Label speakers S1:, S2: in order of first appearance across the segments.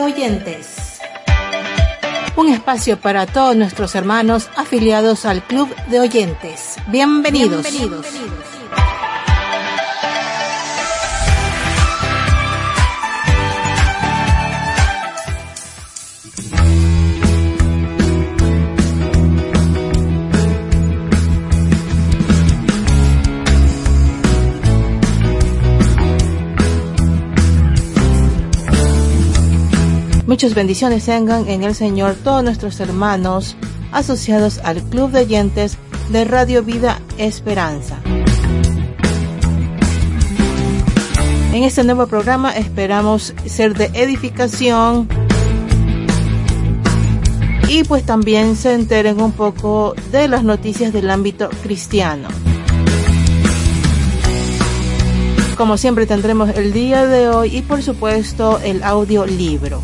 S1: Oyentes. Un espacio para todos nuestros hermanos afiliados al Club de Oyentes. Bienvenidos. Bienvenidos. Muchas bendiciones tengan en el Señor todos nuestros hermanos asociados al Club de Oyentes de Radio Vida Esperanza. En este nuevo programa esperamos ser de edificación y pues también se enteren un poco de las noticias del ámbito cristiano. Como siempre tendremos el día de hoy y por supuesto el audio libro.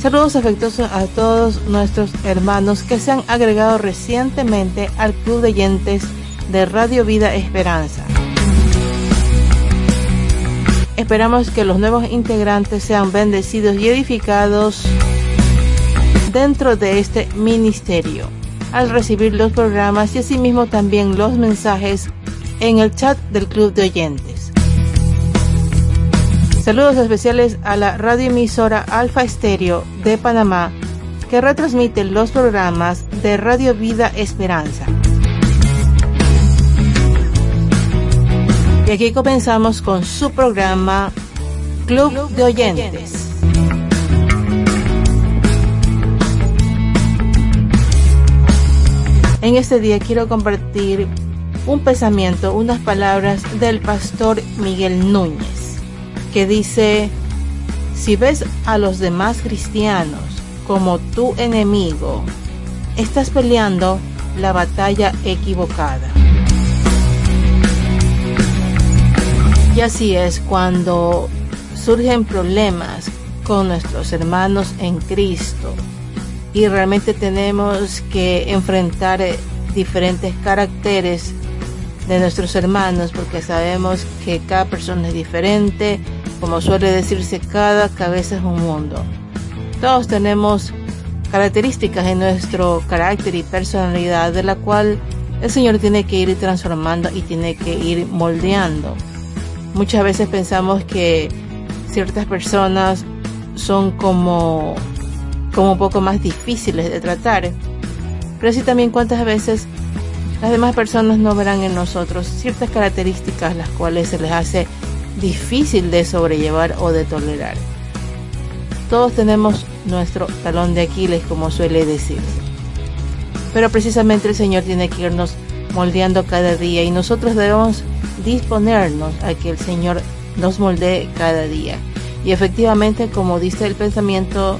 S1: Saludos afectuosos a todos nuestros hermanos que se han agregado recientemente al Club de Oyentes de Radio Vida Esperanza. Esperamos que los nuevos integrantes sean bendecidos y edificados dentro de este ministerio al recibir los programas y asimismo también los mensajes en el chat del Club de Oyentes. Saludos especiales a la radioemisora Alfa Estéreo de Panamá que retransmite los programas de Radio Vida Esperanza. Y aquí comenzamos con su programa Club de Oyentes. En este día quiero compartir un pensamiento, unas palabras del pastor Miguel Núñez que dice, si ves a los demás cristianos como tu enemigo, estás peleando la batalla equivocada. Y así es cuando surgen problemas con nuestros hermanos en Cristo y realmente tenemos que enfrentar diferentes caracteres de nuestros hermanos porque sabemos que cada persona es diferente, como suele decirse, cada cabeza es un mundo. Todos tenemos características en nuestro carácter y personalidad de la cual el Señor tiene que ir transformando y tiene que ir moldeando. Muchas veces pensamos que ciertas personas son como, como un poco más difíciles de tratar. Pero así también cuántas veces las demás personas no verán en nosotros ciertas características las cuales se les hace difícil de sobrellevar o de tolerar. Todos tenemos nuestro talón de Aquiles, como suele decirse. Pero precisamente el Señor tiene que irnos moldeando cada día y nosotros debemos disponernos a que el Señor nos moldee cada día. Y efectivamente, como dice el pensamiento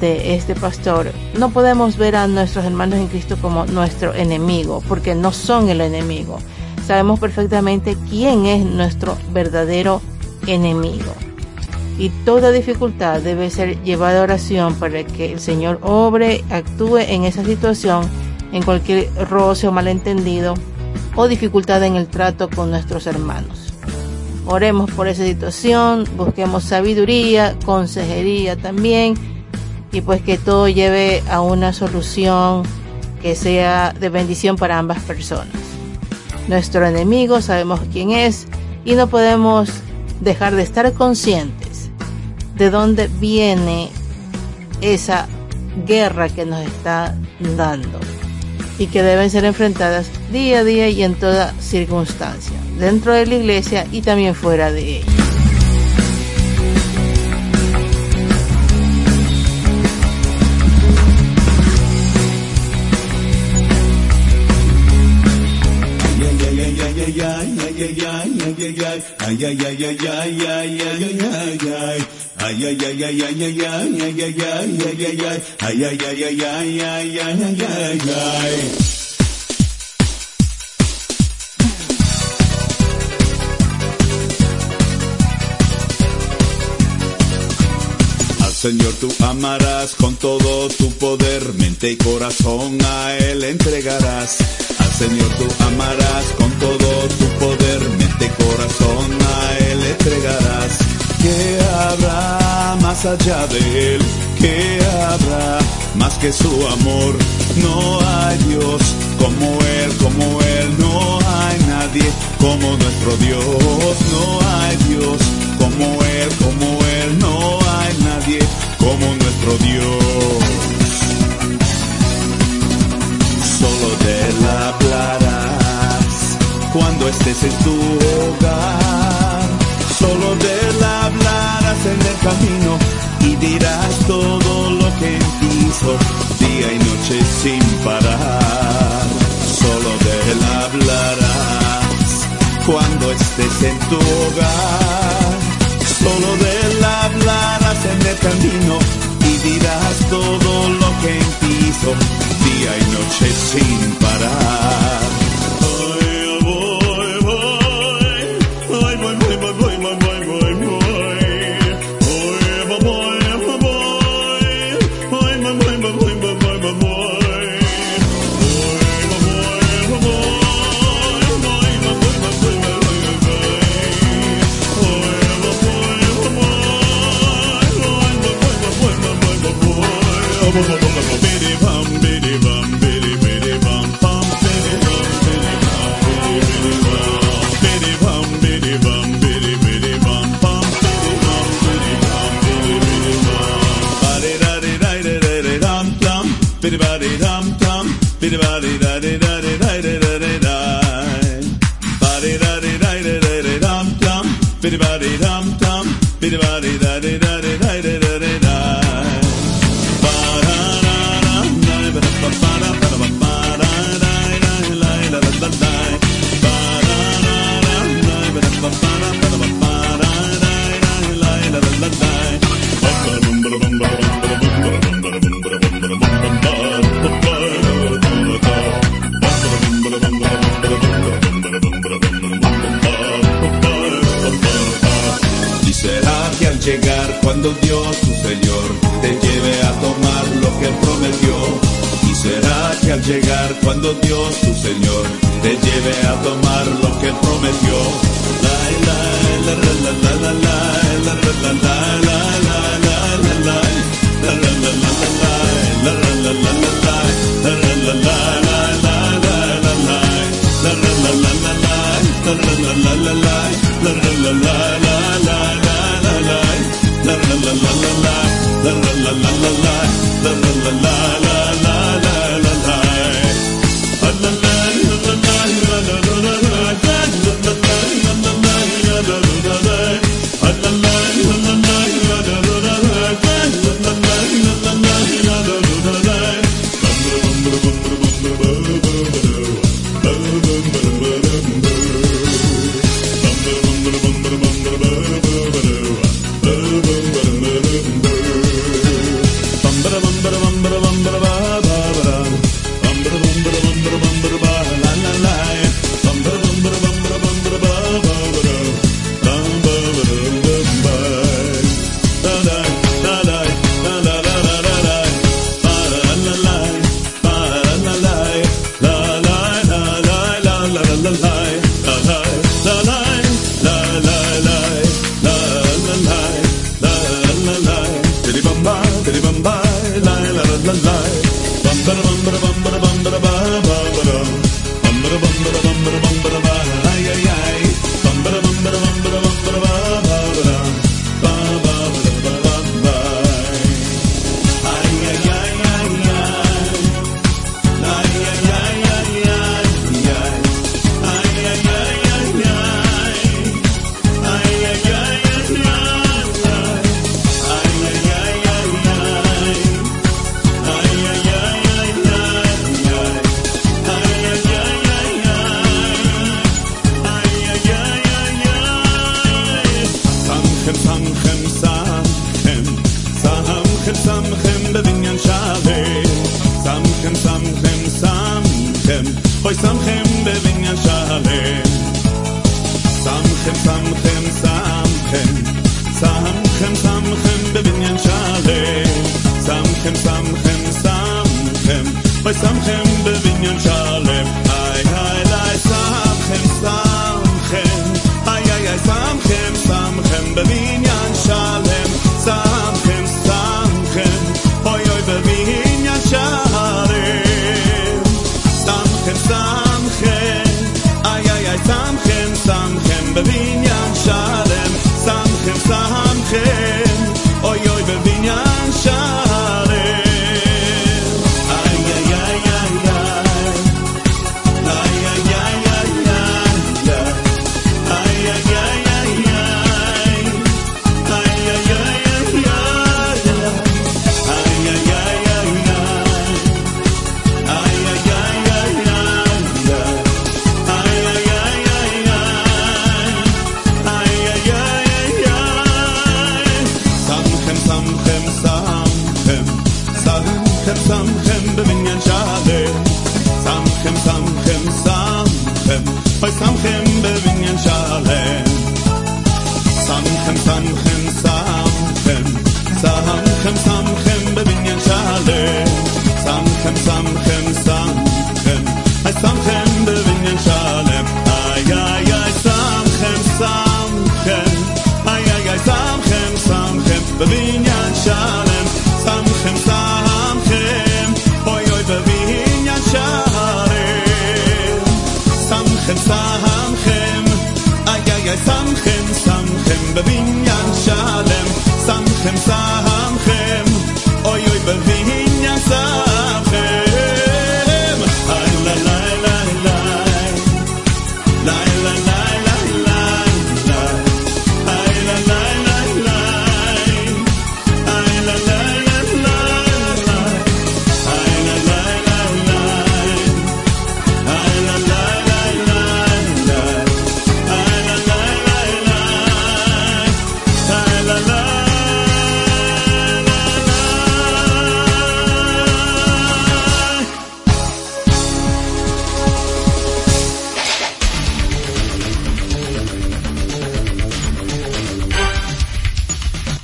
S1: de este pastor, no podemos ver a nuestros hermanos en Cristo como nuestro enemigo, porque no son el enemigo sabemos perfectamente quién es nuestro verdadero enemigo. Y toda dificultad debe ser llevada a oración para que el Señor obre, actúe en esa situación, en cualquier roce o malentendido o dificultad en el trato con nuestros hermanos. Oremos por esa situación, busquemos sabiduría, consejería también, y pues que todo lleve a una solución que sea de bendición para ambas personas nuestro enemigo, sabemos quién es y no podemos dejar de estar conscientes de dónde viene esa guerra que nos está dando y que deben ser enfrentadas día a día y en toda circunstancia, dentro de la iglesia y también fuera de ella.
S2: Señor tú amarás con todo tu poder, mente y corazón a Él entregarás Señor tú amarás con todo tu poder, mente y corazón a Él entregarás. ¿Qué habrá más allá de Él? ¿Qué habrá más que su amor? No hay Dios como Él, como Él, no hay nadie como nuestro Dios. No hay Dios como Él, como Él, no hay nadie como nuestro Dios solo de él hablarás cuando estés en tu hogar. Solo de él hablarás en el camino y dirás todo lo que hizo día y noche sin parar. Solo de él hablarás cuando estés en tu hogar. Solo de él hablarás en el camino y dirás todo lo que al llegar cuando Dios tu Señor te lleve a tomar lo que prometió. La, la, la, la, la, alive. Bum, ba, bum, ba, bum, ba,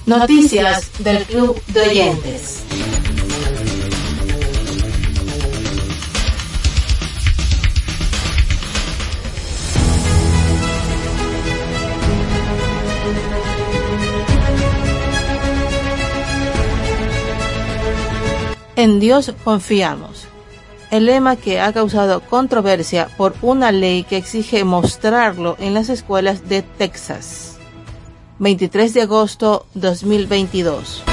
S1: Noticias del Club de Oyentes. En Dios confiamos. El lema que ha causado controversia por una ley que exige mostrarlo en las escuelas de Texas. 23 de agosto 2022.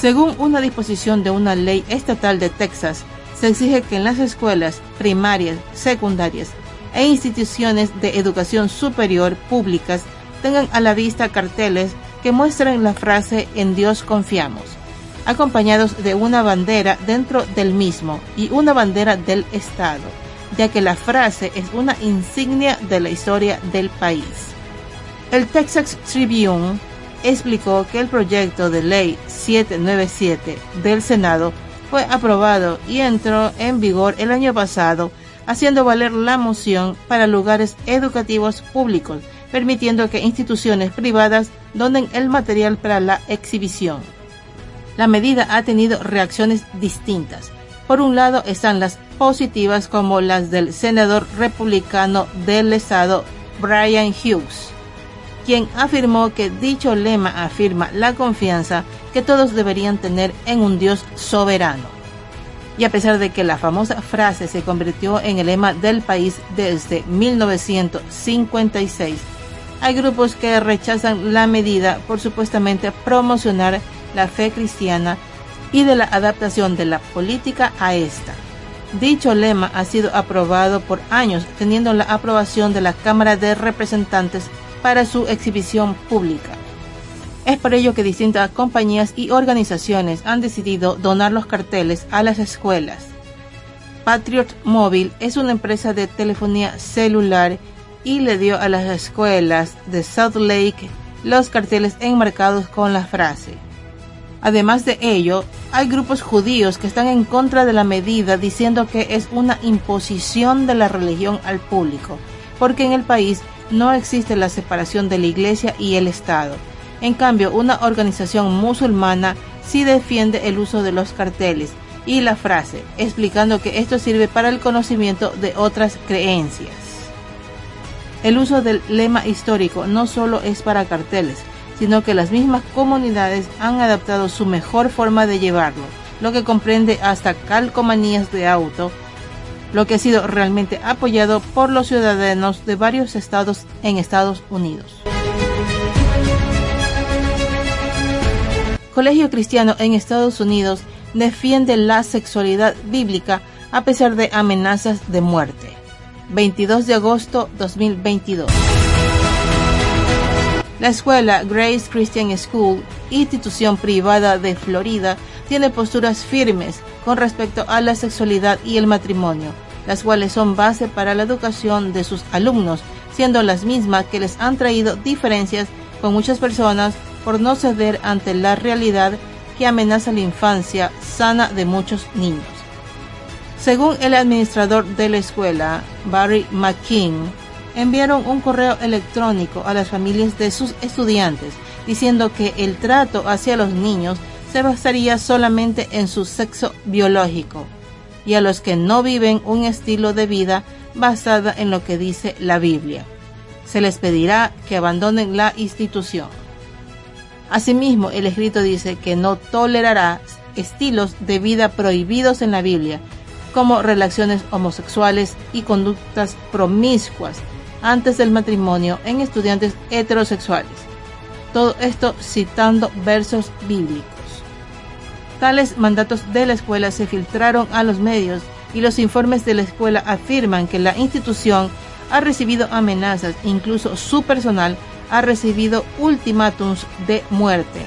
S1: Según una disposición de una ley estatal de Texas, se exige que en las escuelas primarias, secundarias e instituciones de educación superior públicas tengan a la vista carteles que muestren la frase En Dios confiamos, acompañados de una bandera dentro del mismo y una bandera del Estado, ya que la frase es una insignia de la historia del país. El Texas Tribune explicó que el proyecto de ley 797 del Senado fue aprobado y entró en vigor el año pasado, haciendo valer la moción para lugares educativos públicos, permitiendo que instituciones privadas donen el material para la exhibición. La medida ha tenido reacciones distintas. Por un lado están las positivas como las del senador republicano del estado Brian Hughes, quien afirmó que dicho lema afirma la confianza que todos deberían tener en un Dios soberano. Y a pesar de que la famosa frase se convirtió en el lema del país desde 1956, hay grupos que rechazan la medida por supuestamente promocionar la fe cristiana y de la adaptación de la política a esta. Dicho lema ha sido aprobado por años, teniendo la aprobación de la Cámara de Representantes para su exhibición pública. Es por ello que distintas compañías y organizaciones han decidido donar los carteles a las escuelas. Patriot Mobile es una empresa de telefonía celular y le dio a las escuelas de South Lake los carteles enmarcados con la frase. Además de ello, hay grupos judíos que están en contra de la medida diciendo que es una imposición de la religión al público, porque en el país no existe la separación de la iglesia y el Estado. En cambio, una organización musulmana sí defiende el uso de los carteles y la frase, explicando que esto sirve para el conocimiento de otras creencias. El uso del lema histórico no solo es para carteles, sino que las mismas comunidades han adaptado su mejor forma de llevarlo, lo que comprende hasta calcomanías de auto, lo que ha sido realmente apoyado por los ciudadanos de varios estados en Estados Unidos. Colegio Cristiano en Estados Unidos defiende la sexualidad bíblica a pesar de amenazas de muerte. 22 de agosto 2022. La escuela Grace Christian School, institución privada de Florida, tiene posturas firmes con respecto a la sexualidad y el matrimonio, las cuales son base para la educación de sus alumnos, siendo las mismas que les han traído diferencias con muchas personas por no ceder ante la realidad que amenaza la infancia sana de muchos niños. Según el administrador de la escuela, Barry McKean, enviaron un correo electrónico a las familias de sus estudiantes diciendo que el trato hacia los niños se basaría solamente en su sexo biológico y a los que no viven un estilo de vida basada en lo que dice la Biblia. Se les pedirá que abandonen la institución. Asimismo, el escrito dice que no tolerará estilos de vida prohibidos en la Biblia, como relaciones homosexuales y conductas promiscuas antes del matrimonio en estudiantes heterosexuales. Todo esto citando versos bíblicos. Tales mandatos de la escuela se filtraron a los medios y los informes de la escuela afirman que la institución ha recibido amenazas, incluso su personal ha recibido ultimátums de muerte.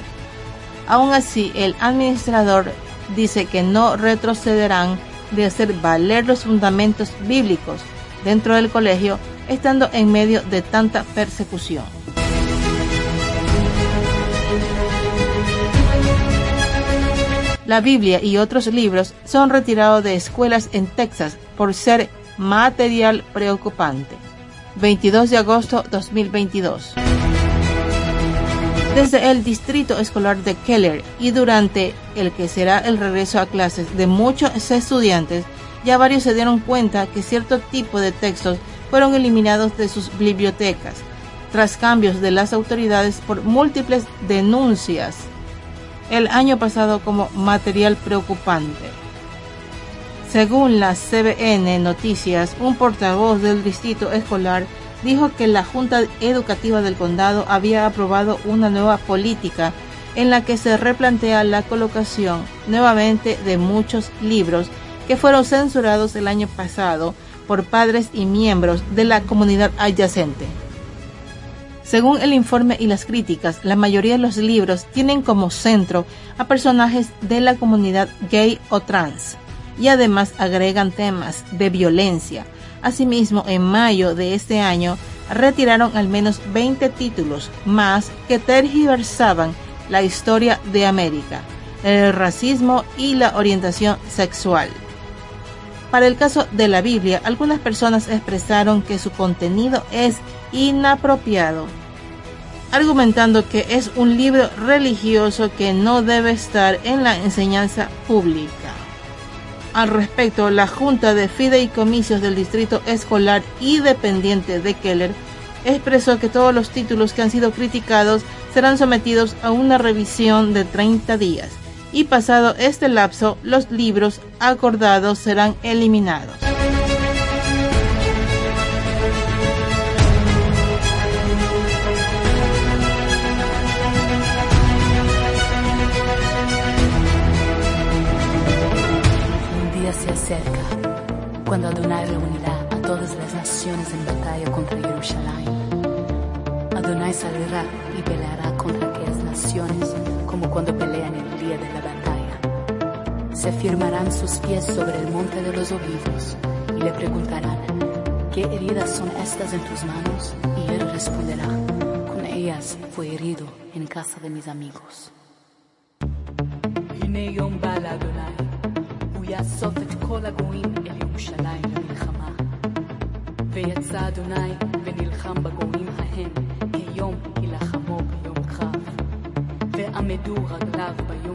S1: Aún así, el administrador dice que no retrocederán de hacer valer los fundamentos bíblicos dentro del colegio, estando en medio de tanta persecución. La Biblia y otros libros son retirados de escuelas en Texas por ser material preocupante. 22 de agosto 2022. Desde el distrito escolar de Keller y durante el que será el regreso a clases de muchos estudiantes, ya varios se dieron cuenta que cierto tipo de textos fueron eliminados de sus bibliotecas, tras cambios de las autoridades por múltiples denuncias el año pasado como material preocupante. Según la CBN Noticias, un portavoz del distrito escolar dijo que la Junta Educativa del Condado había aprobado una nueva política en la que se replantea la colocación nuevamente de muchos libros que fueron censurados el año pasado por padres y miembros de la comunidad adyacente. Según el informe y las críticas, la mayoría de los libros tienen como centro a personajes de la comunidad gay o trans y además agregan temas de violencia. Asimismo, en mayo de este año retiraron al menos 20 títulos más que tergiversaban la historia de América, el racismo y la orientación sexual. Para el caso de la Biblia, algunas personas expresaron que su contenido es inapropiado argumentando que es un libro religioso que no debe estar en la enseñanza pública. Al respecto, la Junta de Fideicomisos del Distrito Escolar y Dependiente de Keller expresó que todos los títulos que han sido criticados serán sometidos a una revisión de 30 días y pasado este lapso los libros acordados serán eliminados.
S3: Cuando Adonai reunirá a todas las naciones en batalla contra Jerusalén. Adonai saldrá y peleará contra aquellas naciones como cuando pelean el día de la batalla. Se firmarán sus pies sobre el monte de los olivos y le preguntarán, ¿qué heridas son estas en tus manos? Y él responderá, con ellas fue herido en casa de mis amigos. יאסוף את כל הגויים אל ירושלים למלחמה. ויצא אדוני ונלחם בגויים ההם, כיום יילחמו ביום קרב. ועמדו רגליו ביום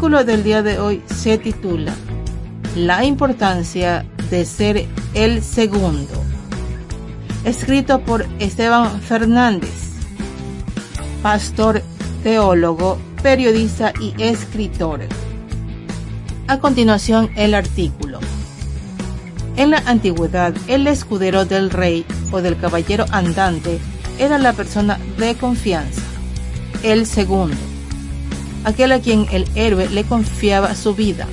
S1: artículo del día de hoy se titula La importancia de ser el segundo, escrito por Esteban Fernández, pastor, teólogo, periodista y escritor. A continuación, el artículo. En la antigüedad, el escudero del rey o del caballero andante era la persona de confianza, el segundo, aquel a quien el héroe le confiaba su vida.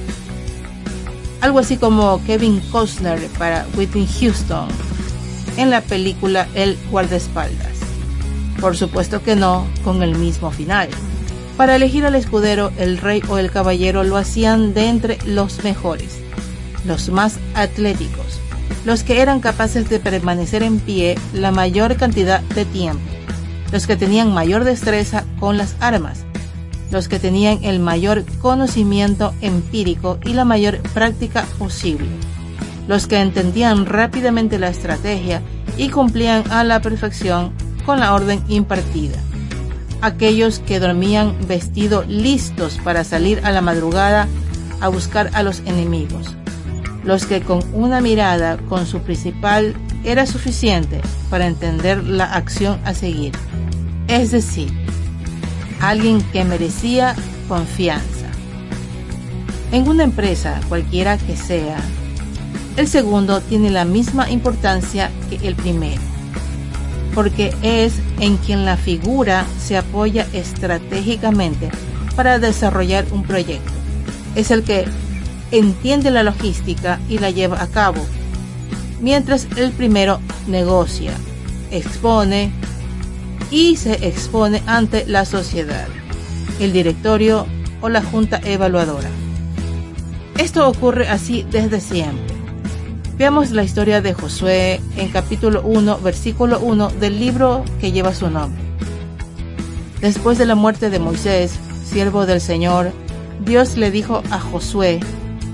S1: Algo así como Kevin Costner para Whitney Houston en la película El guardaespaldas. Por supuesto que no con el mismo final. Para elegir al escudero, el rey o el caballero lo hacían de entre los mejores, los más atléticos, los que eran capaces de permanecer en pie la mayor cantidad de tiempo, los que tenían mayor destreza con las armas, los que tenían el mayor conocimiento empírico y la mayor práctica posible, los que entendían rápidamente la estrategia y cumplían a la perfección con la orden impartida aquellos que dormían vestidos listos para salir a la madrugada a buscar a los enemigos, los que con una mirada con su principal era suficiente para entender la acción a seguir, es decir, alguien que merecía confianza. En una empresa, cualquiera que sea, el segundo tiene la misma importancia que el primero porque es en quien la figura se apoya estratégicamente para desarrollar un proyecto. Es el que entiende la logística y la lleva a cabo, mientras el primero negocia, expone y se expone ante la sociedad, el directorio o la junta evaluadora. Esto ocurre así desde siempre. Veamos la historia de Josué en capítulo 1, versículo 1 del libro que lleva su nombre. Después de la muerte de Moisés, siervo del Señor, Dios le dijo a Josué,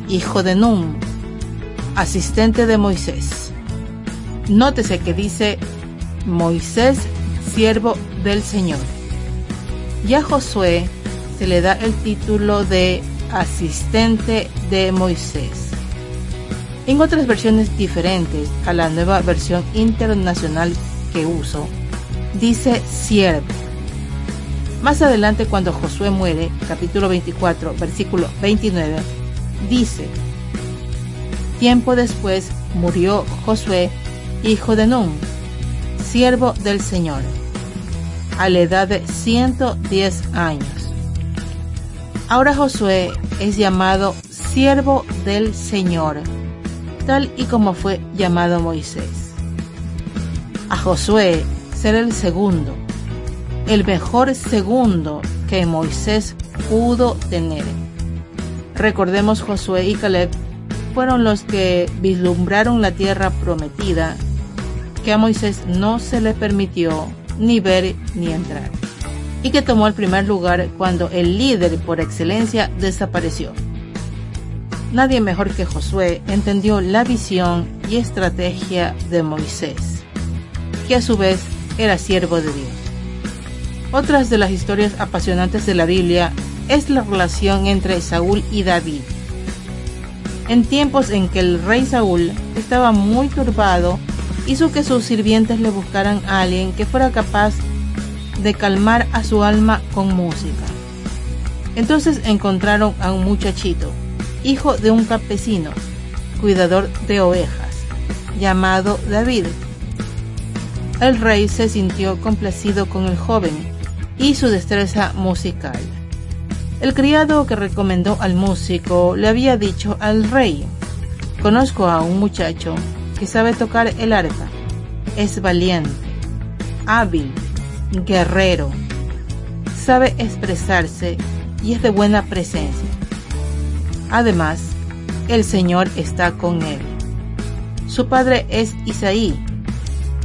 S1: hijo de Nun, asistente de Moisés. Nótese que dice Moisés, siervo del Señor. Y a Josué se le da el título de asistente de Moisés. En otras versiones diferentes a la nueva versión internacional que uso, dice siervo. Más adelante cuando Josué muere, capítulo 24, versículo 29, dice, Tiempo después murió Josué, hijo de Nun, siervo del Señor, a la edad de 110 años. Ahora Josué es llamado siervo del Señor tal y como fue llamado Moisés. A Josué ser el segundo, el mejor segundo que Moisés pudo tener. Recordemos Josué y Caleb fueron los que vislumbraron la tierra prometida que a Moisés no se le permitió ni ver ni entrar y que tomó el primer lugar cuando el líder por excelencia desapareció. Nadie mejor que Josué entendió la visión y estrategia de Moisés, que a su vez era siervo de Dios. Otras de las historias apasionantes de la Biblia es la relación entre Saúl y David. En tiempos en que el rey Saúl estaba muy turbado, hizo que sus sirvientes le buscaran a alguien que fuera capaz de calmar a su alma con música. Entonces encontraron a un muchachito hijo de un campesino, cuidador de ovejas, llamado David. El rey se sintió complacido con el joven y su destreza musical. El criado que recomendó al músico le había dicho al rey, conozco a un muchacho que sabe tocar el arpa, es valiente, hábil, guerrero, sabe expresarse y es de buena presencia. Además, el Señor está con él. Su padre es Isaí,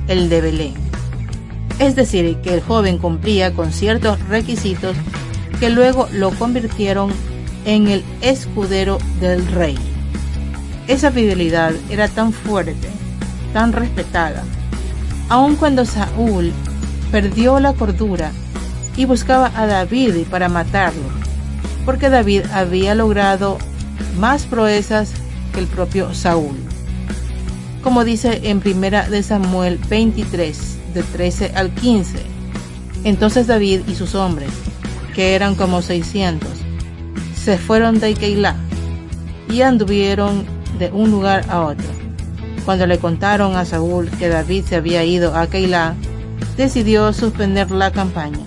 S1: el de Belén. Es decir, que el joven cumplía con ciertos requisitos que luego lo convirtieron en el escudero del rey. Esa fidelidad era tan fuerte, tan respetada, aun cuando Saúl perdió la cordura y buscaba a David para matarlo porque David había logrado más proezas que el propio Saúl. Como dice en primera de Samuel 23, de 13 al 15. Entonces David y sus hombres, que eran como 600, se fueron de Keilah y anduvieron de un lugar a otro. Cuando le contaron a Saúl que David se había ido a Keilah, decidió suspender la campaña.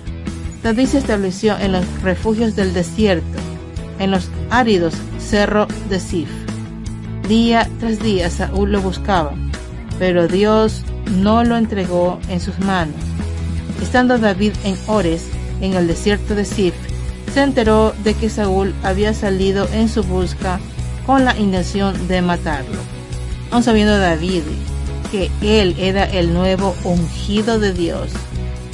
S1: David se estableció en los refugios del desierto, en los áridos cerros de Sif. Día tras día Saúl lo buscaba, pero Dios no lo entregó en sus manos. Estando David en Ores, en el desierto de Sif, se enteró de que Saúl había salido en su busca con la intención de matarlo. Aun sabiendo David que él era el nuevo ungido de Dios,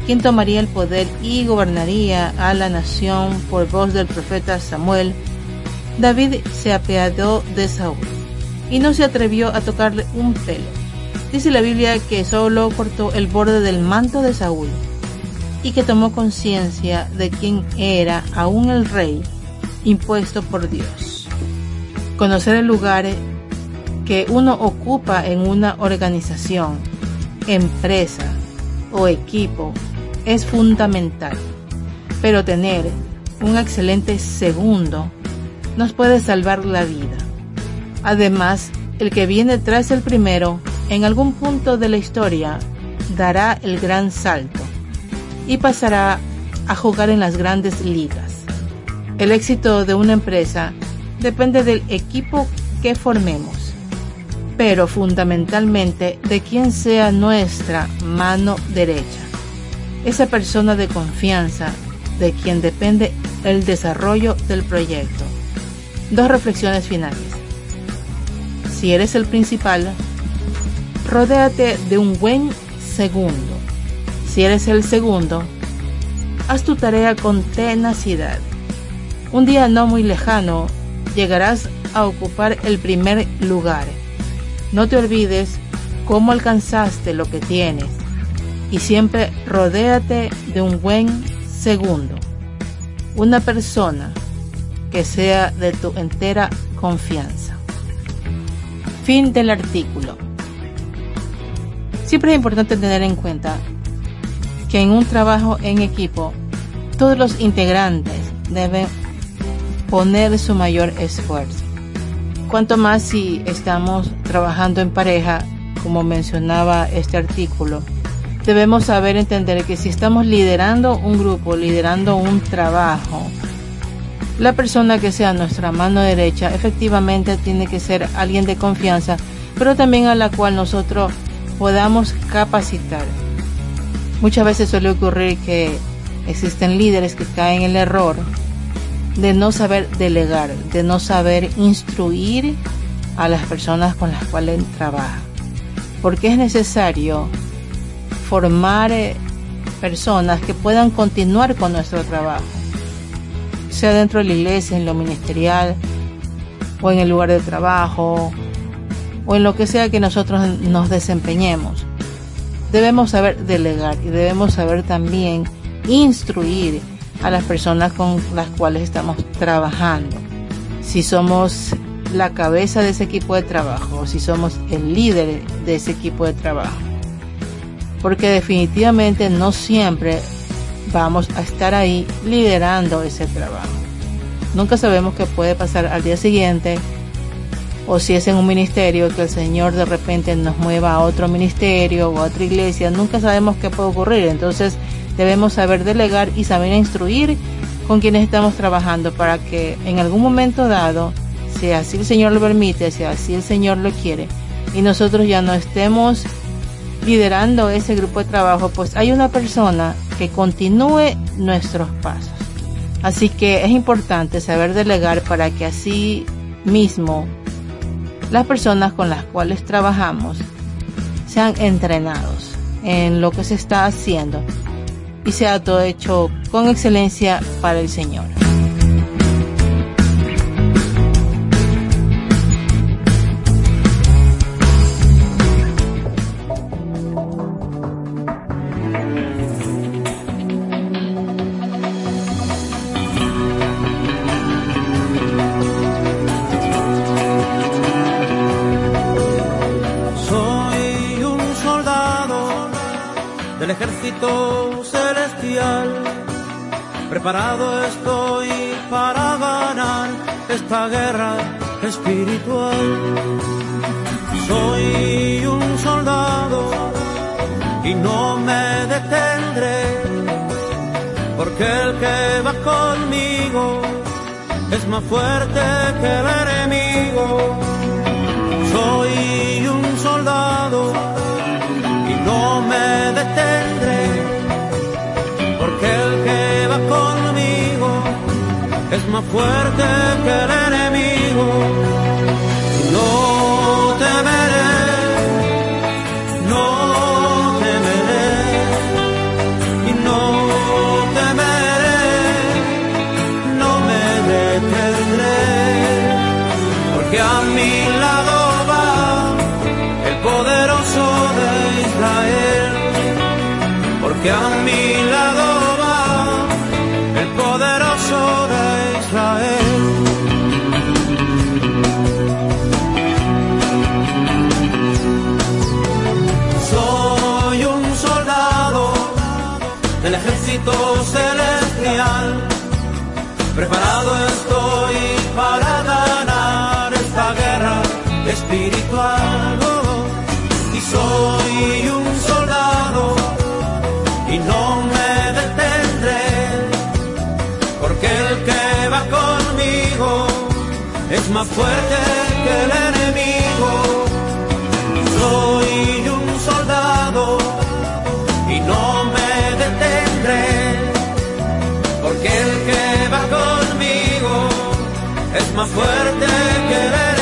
S1: quien tomaría el poder y gobernaría a la nación por voz del profeta Samuel, David se apeadó de Saúl y no se atrevió a tocarle un pelo. Dice la Biblia que solo cortó el borde del manto de Saúl y que tomó conciencia de quién era aún el rey impuesto por Dios. Conocer el lugar que uno ocupa en una organización, empresa o equipo es fundamental, pero tener un excelente segundo nos puede salvar la vida. Además, el que viene tras el primero, en algún punto de la historia, dará el gran salto y pasará a jugar en las grandes ligas. El éxito de una empresa depende del equipo que formemos, pero fundamentalmente de quien sea nuestra mano derecha, esa persona de confianza de quien depende el desarrollo del proyecto. Dos reflexiones finales. Si eres el principal, rodéate de un buen segundo si eres el segundo, haz tu tarea con tenacidad. Un día no muy lejano llegarás a ocupar el primer lugar. No te olvides cómo alcanzaste lo que tienes y siempre rodéate de un buen segundo. Una persona que sea de tu entera confianza. Fin del artículo. Siempre es importante tener en cuenta que en un trabajo en equipo todos los integrantes deben poner su mayor esfuerzo. Cuanto más si estamos trabajando en pareja, como mencionaba este artículo, debemos saber entender que si estamos liderando un grupo, liderando un trabajo, la persona que sea nuestra mano derecha efectivamente tiene que ser alguien de confianza, pero también a la cual nosotros podamos capacitar. Muchas veces suele ocurrir que existen líderes que caen en el error de no saber delegar, de no saber instruir a las personas con las cuales trabaja. Porque es necesario formar eh, personas que puedan continuar con nuestro trabajo, sea dentro de la iglesia, en lo ministerial, o en el lugar de trabajo, o en lo que sea que nosotros nos desempeñemos debemos saber delegar y debemos saber también instruir a las personas con las cuales estamos trabajando. Si somos la cabeza de ese equipo de trabajo, si somos el líder de ese equipo de trabajo. Porque definitivamente no siempre vamos a estar ahí liderando ese trabajo. Nunca sabemos qué puede pasar al día siguiente o si es en un ministerio que el Señor de repente nos mueva a otro ministerio o a otra iglesia, nunca sabemos qué puede ocurrir. Entonces debemos saber delegar y saber instruir con quienes estamos trabajando para que en algún momento dado, si así el Señor lo permite, si así el Señor lo quiere, y nosotros ya no estemos liderando ese grupo de trabajo, pues hay una persona que continúe nuestros pasos. Así que es importante saber delegar para que así mismo las personas con las cuales trabajamos sean entrenados en lo que se está haciendo y sea todo hecho con excelencia para el Señor.
S4: Preparado estoy para ganar esta guerra espiritual. Soy un soldado y no me detendré, porque el que va conmigo es más fuerte que el enemigo. Soy un soldado y no me detendré, es más fuerte que el enemigo. No temeré, no temeré, y no temeré, no me detendré, porque a mi lado va el poderoso de Israel, porque a mi Preparado estoy para ganar esta guerra espiritual. Y soy un soldado y no me detendré. Porque el que va conmigo es más fuerte que el enemigo. Fuerte que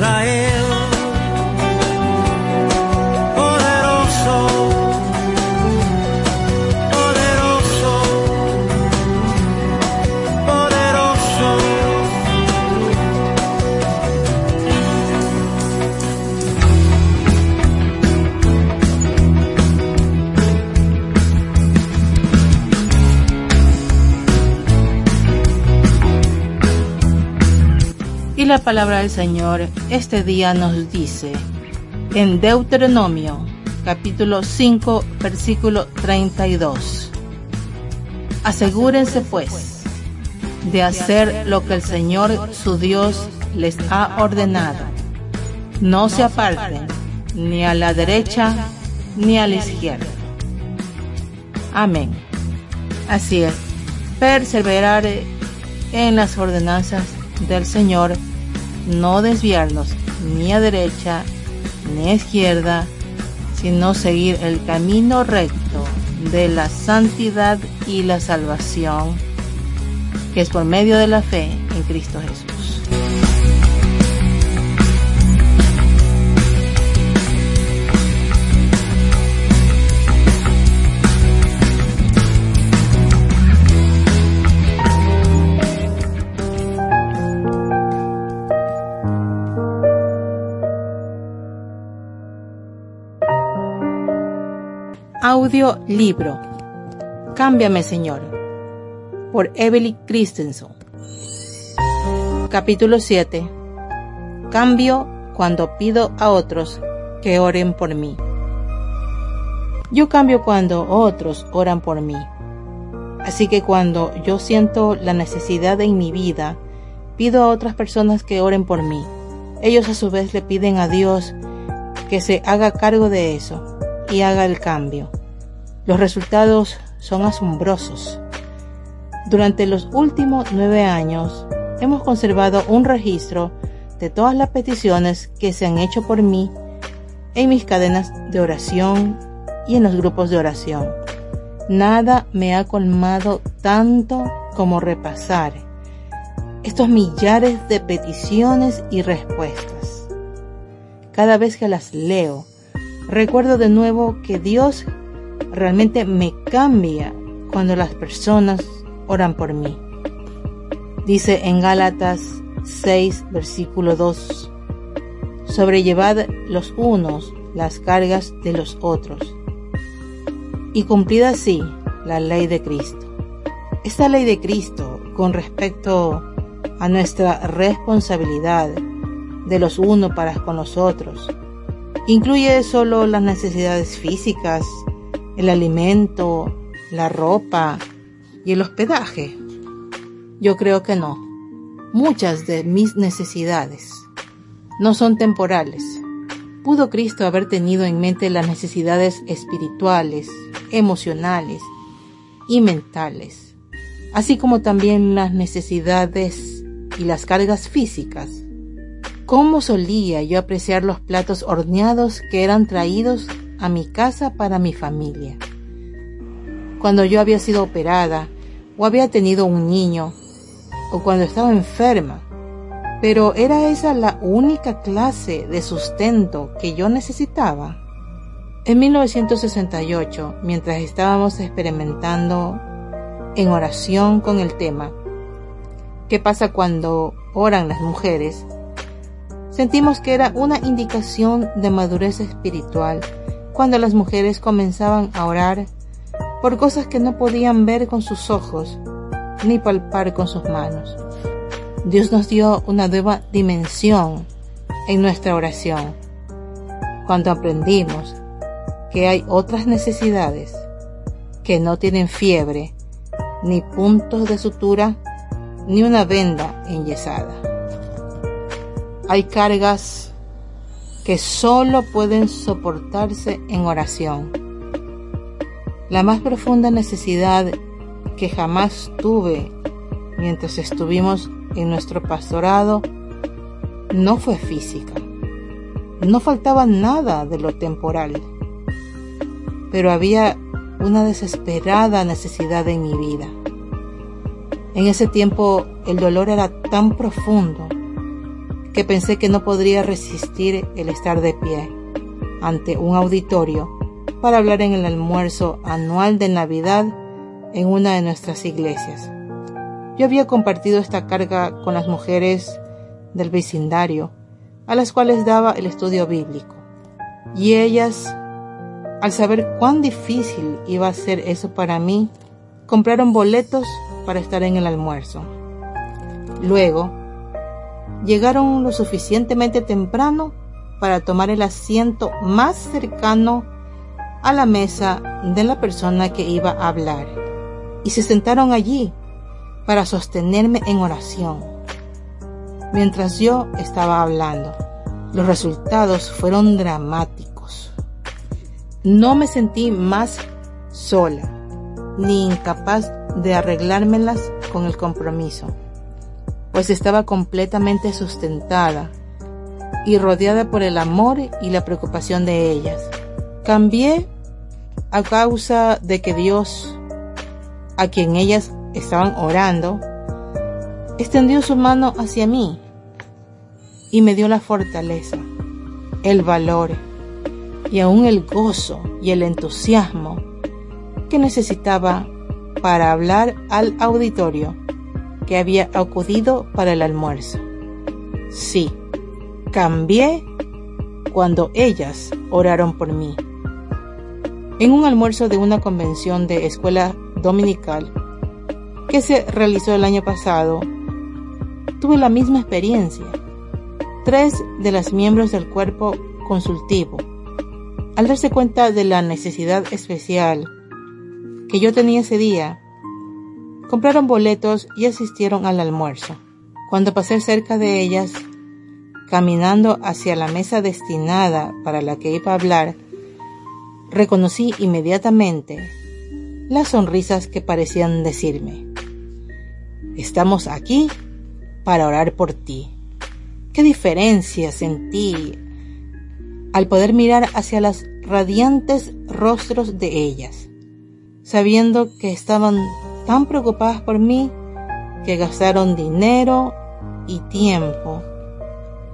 S4: Israel
S1: la palabra del Señor este día nos dice en Deuteronomio capítulo 5 versículo 32. Asegúrense pues de hacer lo que el Señor su Dios les ha ordenado. No se aparten ni a la derecha ni a la izquierda. Amén. Así es, perseverar en las ordenanzas del Señor, no desviarnos ni a derecha ni a izquierda, sino seguir el camino recto de la santidad y la salvación, que es por medio de la fe en Cristo Jesús. Audiolibro Cámbiame Señor por Evelyn Christensen. Capítulo 7 Cambio cuando pido a otros que oren por mí. Yo cambio cuando otros oran por mí. Así que cuando yo siento la necesidad en mi vida, pido a otras personas que oren por mí. Ellos a su vez le piden a Dios que se haga cargo de eso y haga el cambio. Los resultados son asombrosos. Durante los últimos nueve años hemos conservado un registro de todas las peticiones que se han hecho por mí en mis cadenas de oración y en los grupos de oración. Nada me ha colmado tanto como repasar estos millares de peticiones y respuestas. Cada vez que las leo, recuerdo de nuevo que Dios realmente me cambia cuando las personas oran por mí. Dice en Gálatas 6, versículo 2, sobrellevad los unos las cargas de los otros y cumplida así la ley de Cristo. Esta ley de Cristo con respecto a nuestra responsabilidad de los unos para con los otros incluye solo las necesidades físicas, el alimento, la ropa y el hospedaje. Yo creo que no. Muchas de mis necesidades no son temporales. Pudo Cristo haber tenido en mente las necesidades espirituales, emocionales y mentales, así como también las necesidades y las cargas físicas. ¿Cómo solía yo apreciar los platos horneados que eran traídos a mi casa para mi familia? Cuando yo había sido operada o había tenido un niño o cuando estaba enferma, pero ¿era esa la única clase de sustento que yo necesitaba? En 1968, mientras estábamos experimentando en oración con el tema, ¿qué pasa cuando oran las mujeres? Sentimos que era una indicación de madurez espiritual cuando las mujeres comenzaban a orar por cosas que no podían ver con sus ojos ni palpar con sus manos. Dios nos dio una nueva dimensión en nuestra oración cuando aprendimos que hay otras necesidades que no tienen fiebre, ni puntos de sutura, ni una venda enyesada. Hay cargas que solo pueden soportarse en oración. La más profunda necesidad que jamás tuve mientras estuvimos en nuestro pastorado no fue física. No faltaba nada de lo temporal pero había una desesperada necesidad en mi vida. En ese tiempo el dolor era tan profundo que pensé que no podría resistir el estar de pie ante un auditorio para hablar en el almuerzo anual de Navidad en una de nuestras iglesias. Yo había compartido esta carga con las mujeres del vecindario, a las cuales daba el estudio bíblico, y ellas al saber cuán difícil iba a ser eso para mí, compraron boletos para estar en el almuerzo. Luego, llegaron lo suficientemente temprano para tomar el asiento más cercano a la mesa de la persona que iba a hablar y se sentaron allí para sostenerme en oración mientras yo estaba hablando. Los resultados fueron dramáticos. No me sentí más sola, ni incapaz de arreglármelas con el compromiso, pues estaba completamente sustentada y rodeada por el amor y la preocupación de ellas. Cambié a causa de que Dios, a quien ellas estaban orando, extendió su mano hacia mí y me dio la fortaleza, el valor, y aún el gozo y el entusiasmo que necesitaba para hablar al auditorio que había acudido para el almuerzo. Sí, cambié cuando ellas oraron por mí. En un almuerzo de una convención de escuela dominical que se realizó el año pasado, tuve la misma experiencia. Tres de las miembros del cuerpo consultivo, al darse cuenta de la necesidad especial que yo tenía ese día, compraron boletos y asistieron al almuerzo. Cuando pasé cerca de ellas, caminando hacia la mesa destinada para la que iba a hablar, reconocí inmediatamente las sonrisas que parecían decirme, estamos aquí para orar por ti. ¿Qué diferencia sentí al poder mirar hacia los radiantes rostros de ellas, sabiendo que estaban tan preocupadas por mí que gastaron dinero y tiempo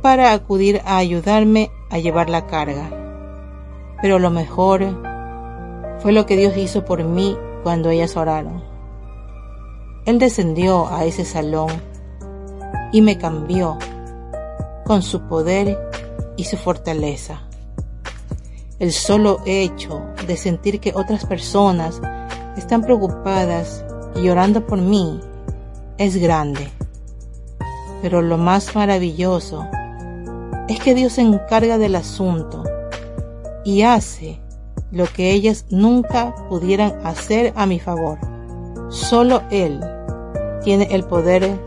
S1: para acudir a ayudarme a llevar la carga. Pero lo mejor fue lo que Dios hizo por mí cuando ellas oraron. Él descendió a ese salón y me cambió con su poder y su fortaleza. El solo hecho de sentir que otras personas están preocupadas y orando por mí es grande. Pero lo más maravilloso es que Dios se encarga del asunto y hace lo que ellas nunca pudieran hacer a mi favor. Solo Él tiene el poder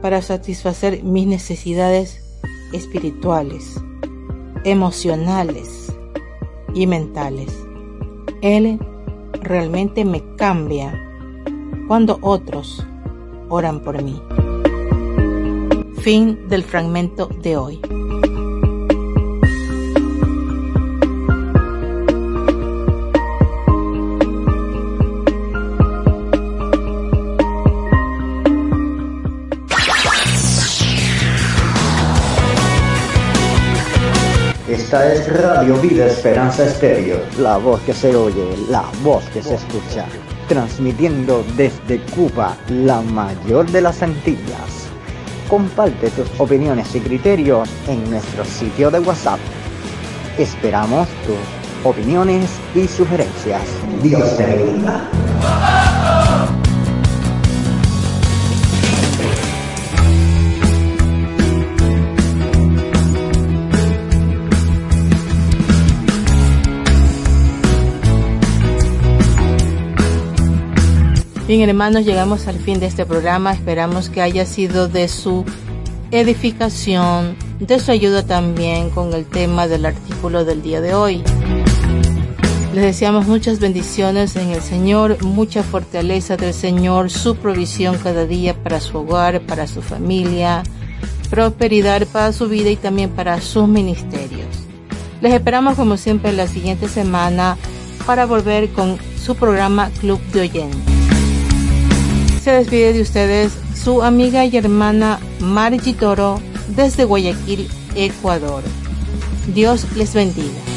S1: para satisfacer mis necesidades espirituales, emocionales y mentales. Él realmente me cambia cuando otros oran por mí. Fin del fragmento de hoy.
S5: Esta es Radio Vida Esperanza Estéreo. La voz que se oye, la voz que se escucha. Transmitiendo desde Cuba, la mayor de las Antillas. Comparte tus opiniones y criterios en nuestro sitio de WhatsApp. Esperamos tus opiniones y sugerencias. Dios te bendiga.
S1: Bien, hermanos, llegamos al fin de este programa. Esperamos que haya sido de su edificación, de su ayuda también con el tema del artículo del día de hoy. Les deseamos muchas bendiciones en el Señor, mucha fortaleza del Señor, su provisión cada día para su hogar, para su familia, prosperidad para su vida y también para sus ministerios. Les esperamos como siempre la siguiente semana para volver con su programa Club de Oyentes. Se despide de ustedes su amiga y hermana Margie Toro desde Guayaquil, Ecuador. Dios les bendiga.